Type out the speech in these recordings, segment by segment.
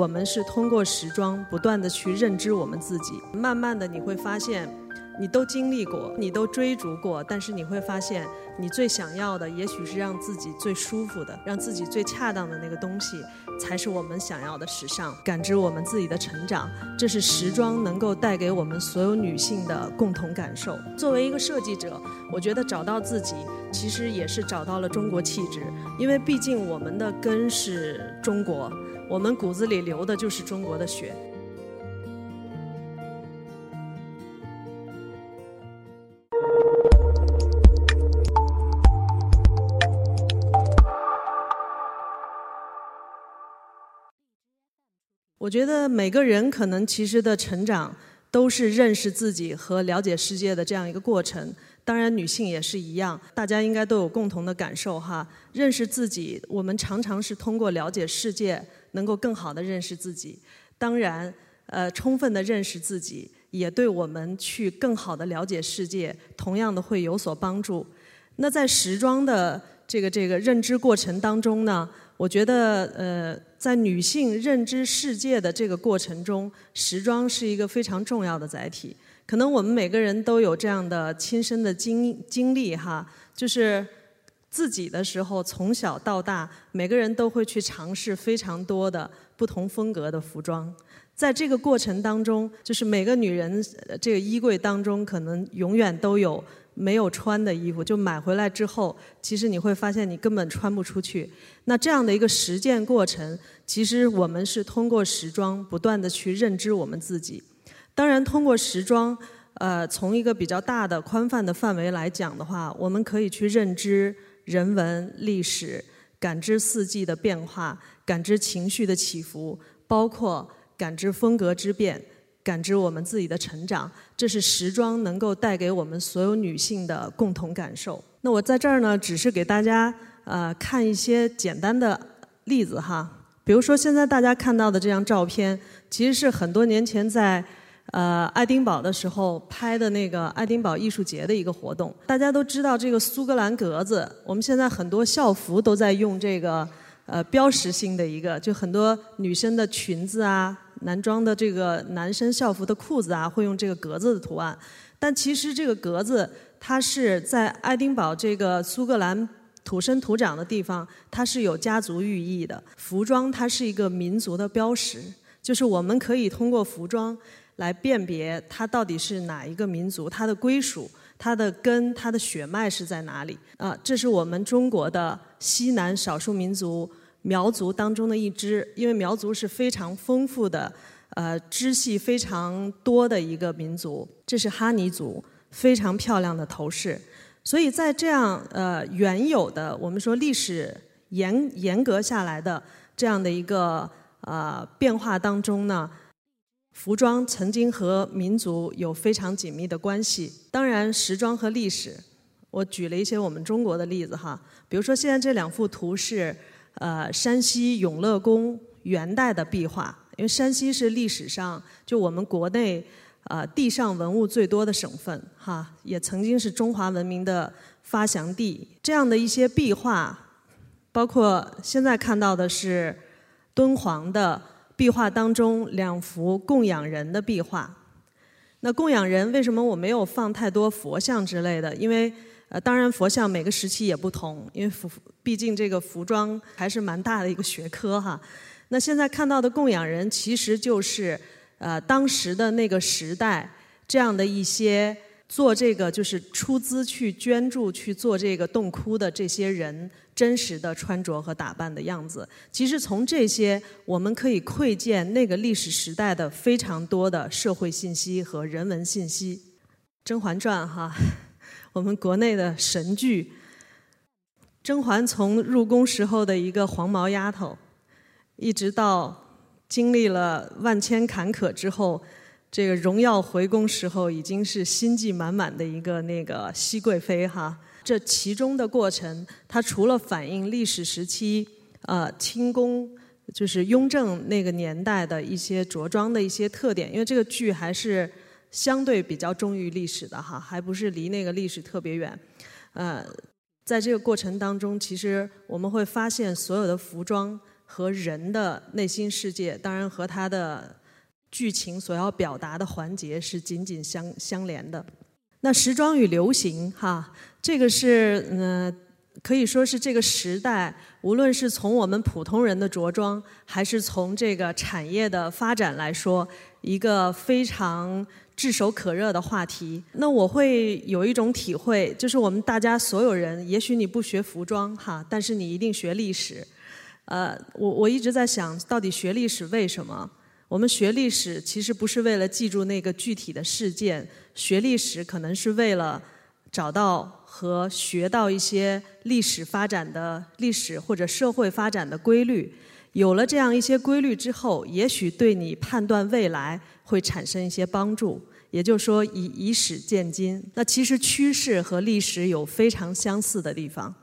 我们是通过时装不断的去认知我们自己，慢慢的你会发现，你都经历过，你都追逐过，但是你会发现，你最想要的也许是让自己最舒服的，让自己最恰当的那个东西，才是我们想要的时尚。感知我们自己的成长，这是时装能够带给我们所有女性的共同感受。作为一个设计者，我觉得找到自己，其实也是找到了中国气质，因为毕竟我们的根是中国。我们骨子里流的就是中国的血。我觉得每个人可能其实的成长都是认识自己和了解世界的这样一个过程。当然，女性也是一样，大家应该都有共同的感受哈。认识自己，我们常常是通过了解世界。能够更好的认识自己，当然，呃，充分的认识自己，也对我们去更好的了解世界，同样的会有所帮助。那在时装的这个这个认知过程当中呢，我觉得，呃，在女性认知世界的这个过程中，时装是一个非常重要的载体。可能我们每个人都有这样的亲身的经经历哈，就是。自己的时候，从小到大，每个人都会去尝试非常多的不同风格的服装。在这个过程当中，就是每个女人这个衣柜当中，可能永远都有没有穿的衣服。就买回来之后，其实你会发现你根本穿不出去。那这样的一个实践过程，其实我们是通过时装不断的去认知我们自己。当然，通过时装，呃，从一个比较大的宽泛的范围来讲的话，我们可以去认知。人文历史，感知四季的变化，感知情绪的起伏，包括感知风格之变，感知我们自己的成长，这是时装能够带给我们所有女性的共同感受。那我在这儿呢，只是给大家呃看一些简单的例子哈，比如说现在大家看到的这张照片，其实是很多年前在。呃，爱丁堡的时候拍的那个爱丁堡艺术节的一个活动，大家都知道这个苏格兰格子。我们现在很多校服都在用这个呃标识性的一个，就很多女生的裙子啊、男装的这个男生校服的裤子啊，会用这个格子的图案。但其实这个格子，它是在爱丁堡这个苏格兰土生土长的地方，它是有家族寓意的。服装它是一个民族的标识，就是我们可以通过服装。来辨别它到底是哪一个民族，它的归属、它的根、它的血脉是在哪里？啊，这是我们中国的西南少数民族苗族当中的一支，因为苗族是非常丰富的，呃，支系非常多的一个民族。这是哈尼族，非常漂亮的头饰。所以在这样呃原有的我们说历史严严格下来的这样的一个呃变化当中呢。服装曾经和民族有非常紧密的关系。当然，时装和历史，我举了一些我们中国的例子哈。比如说，现在这两幅图是呃山西永乐宫元代的壁画，因为山西是历史上就我们国内呃地上文物最多的省份哈，也曾经是中华文明的发祥地。这样的一些壁画，包括现在看到的是敦煌的。壁画当中两幅供养人的壁画，那供养人为什么我没有放太多佛像之类的？因为呃，当然佛像每个时期也不同，因为服毕竟这个服装还是蛮大的一个学科哈。那现在看到的供养人其实就是呃当时的那个时代这样的一些做这个就是出资去捐助去做这个洞窟的这些人。真实的穿着和打扮的样子，其实从这些我们可以窥见那个历史时代的非常多的社会信息和人文信息。《甄嬛传》哈，我们国内的神剧。甄嬛从入宫时候的一个黄毛丫头，一直到经历了万千坎坷之后，这个荣耀回宫时候，已经是心计满满的一个那个熹贵妃哈。这其中的过程，它除了反映历史时期，呃，清宫就是雍正那个年代的一些着装的一些特点，因为这个剧还是相对比较忠于历史的哈，还不是离那个历史特别远。呃，在这个过程当中，其实我们会发现所有的服装和人的内心世界，当然和它的剧情所要表达的环节是紧紧相相连的。那时装与流行，哈，这个是嗯，可以说是这个时代，无论是从我们普通人的着装，还是从这个产业的发展来说，一个非常炙手可热的话题。那我会有一种体会，就是我们大家所有人，也许你不学服装，哈，但是你一定学历史。呃，我我一直在想，到底学历史为什么？我们学历史其实不是为了记住那个具体的事件，学历史可能是为了找到和学到一些历史发展的历史或者社会发展的规律。有了这样一些规律之后，也许对你判断未来会产生一些帮助。也就是说，以以史鉴今。那其实趋势和历史有非常相似的地方。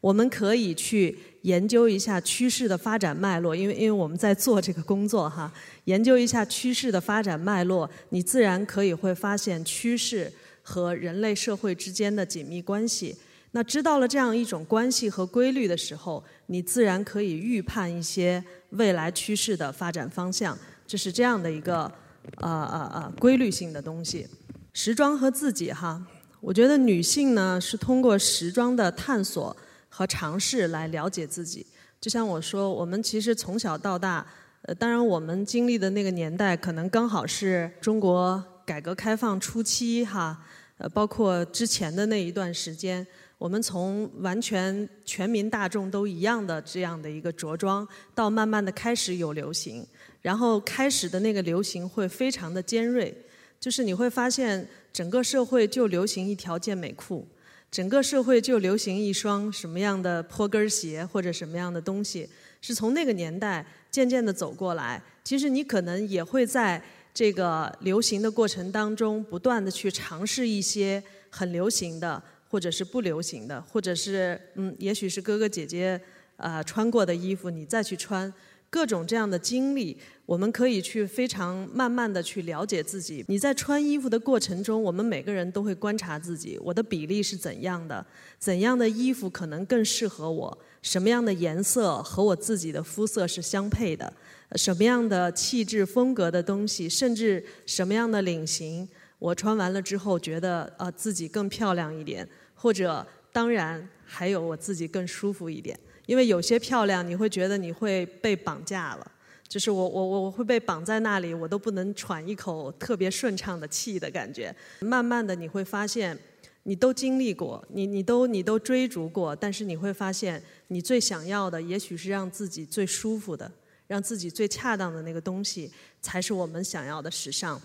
我们可以去研究一下趋势的发展脉络，因为因为我们在做这个工作哈，研究一下趋势的发展脉络，你自然可以会发现趋势和人类社会之间的紧密关系。那知道了这样一种关系和规律的时候，你自然可以预判一些未来趋势的发展方向。这是这样的一个呃呃呃规律性的东西。时装和自己哈，我觉得女性呢是通过时装的探索。和尝试来了解自己，就像我说，我们其实从小到大，呃，当然我们经历的那个年代，可能刚好是中国改革开放初期哈，呃，包括之前的那一段时间，我们从完全全民大众都一样的这样的一个着装，到慢慢的开始有流行，然后开始的那个流行会非常的尖锐，就是你会发现整个社会就流行一条健美裤。整个社会就流行一双什么样的坡跟鞋或者什么样的东西，是从那个年代渐渐的走过来。其实你可能也会在这个流行的过程当中，不断的去尝试一些很流行的，或者是不流行的，或者是嗯，也许是哥哥姐姐啊穿过的衣服，你再去穿。各种这样的经历，我们可以去非常慢慢的去了解自己。你在穿衣服的过程中，我们每个人都会观察自己，我的比例是怎样的？怎样的衣服可能更适合我？什么样的颜色和我自己的肤色是相配的？什么样的气质风格的东西，甚至什么样的领型，我穿完了之后觉得呃自己更漂亮一点，或者当然还有我自己更舒服一点。因为有些漂亮，你会觉得你会被绑架了，就是我我我会被绑在那里，我都不能喘一口特别顺畅的气的感觉。慢慢的你会发现，你都经历过，你你都你都追逐过，但是你会发现，你最想要的也许是让自己最舒服的，让自己最恰当的那个东西，才是我们想要的时尚。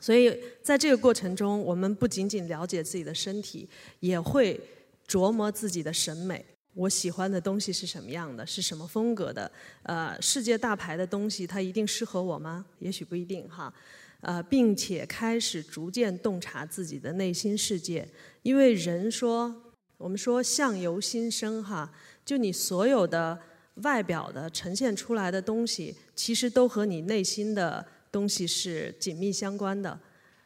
所以在这个过程中，我们不仅仅了解自己的身体，也会琢磨自己的审美。我喜欢的东西是什么样的？是什么风格的？呃，世界大牌的东西，它一定适合我吗？也许不一定哈。呃，并且开始逐渐洞察自己的内心世界，因为人说，我们说相由心生哈，就你所有的外表的呈现出来的东西，其实都和你内心的东西是紧密相关的。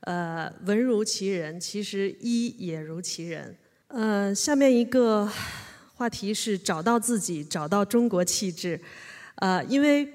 呃，文如其人，其实衣也如其人。呃，下面一个。话题是找到自己，找到中国气质。呃，因为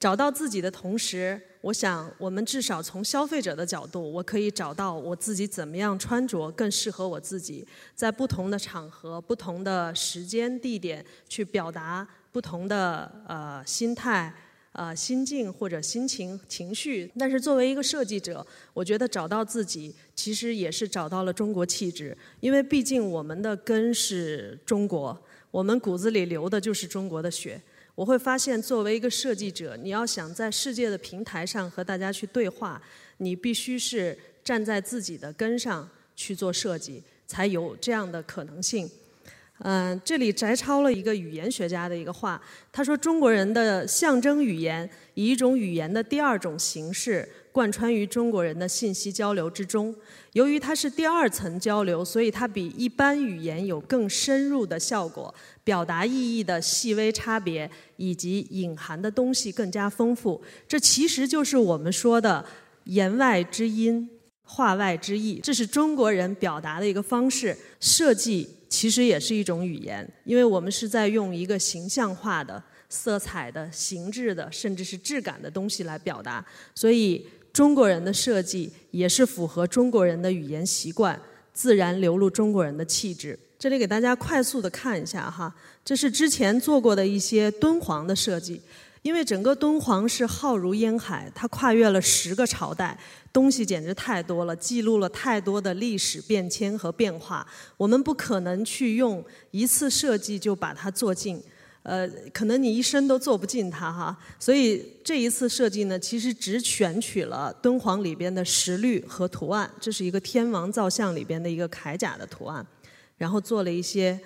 找到自己的同时，我想我们至少从消费者的角度，我可以找到我自己怎么样穿着更适合我自己，在不同的场合、不同的时间、地点去表达不同的呃心态。呃，心境或者心情、情绪，但是作为一个设计者，我觉得找到自己，其实也是找到了中国气质，因为毕竟我们的根是中国，我们骨子里流的就是中国的血。我会发现，作为一个设计者，你要想在世界的平台上和大家去对话，你必须是站在自己的根上去做设计，才有这样的可能性。嗯，这里摘抄了一个语言学家的一个话，他说：“中国人的象征语言以一种语言的第二种形式贯穿于中国人的信息交流之中。由于它是第二层交流，所以它比一般语言有更深入的效果，表达意义的细微差别以及隐含的东西更加丰富。这其实就是我们说的言外之音，话外之意。这是中国人表达的一个方式，设计。”其实也是一种语言，因为我们是在用一个形象化的、色彩的、形制的，甚至是质感的东西来表达。所以中国人的设计也是符合中国人的语言习惯，自然流露中国人的气质。这里给大家快速的看一下哈，这是之前做过的一些敦煌的设计。因为整个敦煌是浩如烟海，它跨越了十个朝代，东西简直太多了，记录了太多的历史变迁和变化。我们不可能去用一次设计就把它做尽，呃，可能你一生都做不尽它哈。所以这一次设计呢，其实只选取了敦煌里边的石律和图案，这是一个天王造像里边的一个铠甲的图案，然后做了一些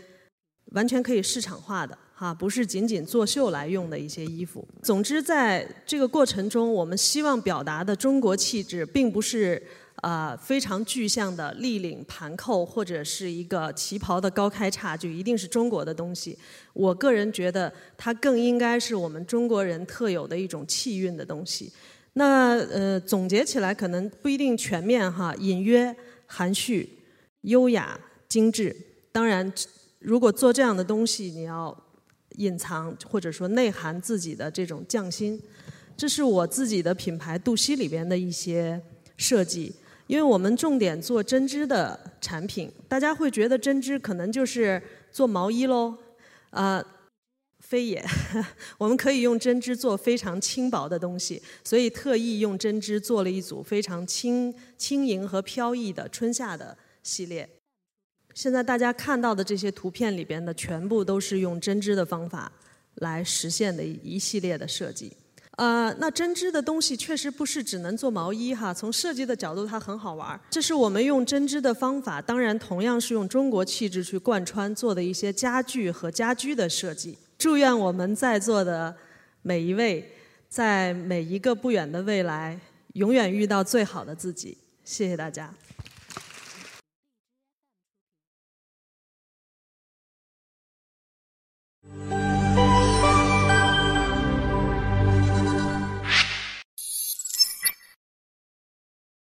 完全可以市场化的。啊，不是仅仅作秀来用的一些衣服。总之，在这个过程中，我们希望表达的中国气质，并不是啊非常具象的立领盘扣，或者是一个旗袍的高开叉，就一定是中国的东西。我个人觉得，它更应该是我们中国人特有的一种气韵的东西。那呃，总结起来可能不一定全面哈，隐约、含蓄、优雅、精致。当然，如果做这样的东西，你要。隐藏或者说内涵自己的这种匠心，这是我自己的品牌杜西里边的一些设计。因为我们重点做针织的产品，大家会觉得针织可能就是做毛衣喽，啊，非也。我们可以用针织做非常轻薄的东西，所以特意用针织做了一组非常轻轻盈和飘逸的春夏的系列。现在大家看到的这些图片里边的全部都是用针织的方法来实现的一系列的设计。呃，那针织的东西确实不是只能做毛衣哈，从设计的角度它很好玩。这是我们用针织的方法，当然同样是用中国气质去贯穿做的一些家具和家居的设计。祝愿我们在座的每一位，在每一个不远的未来，永远遇到最好的自己。谢谢大家。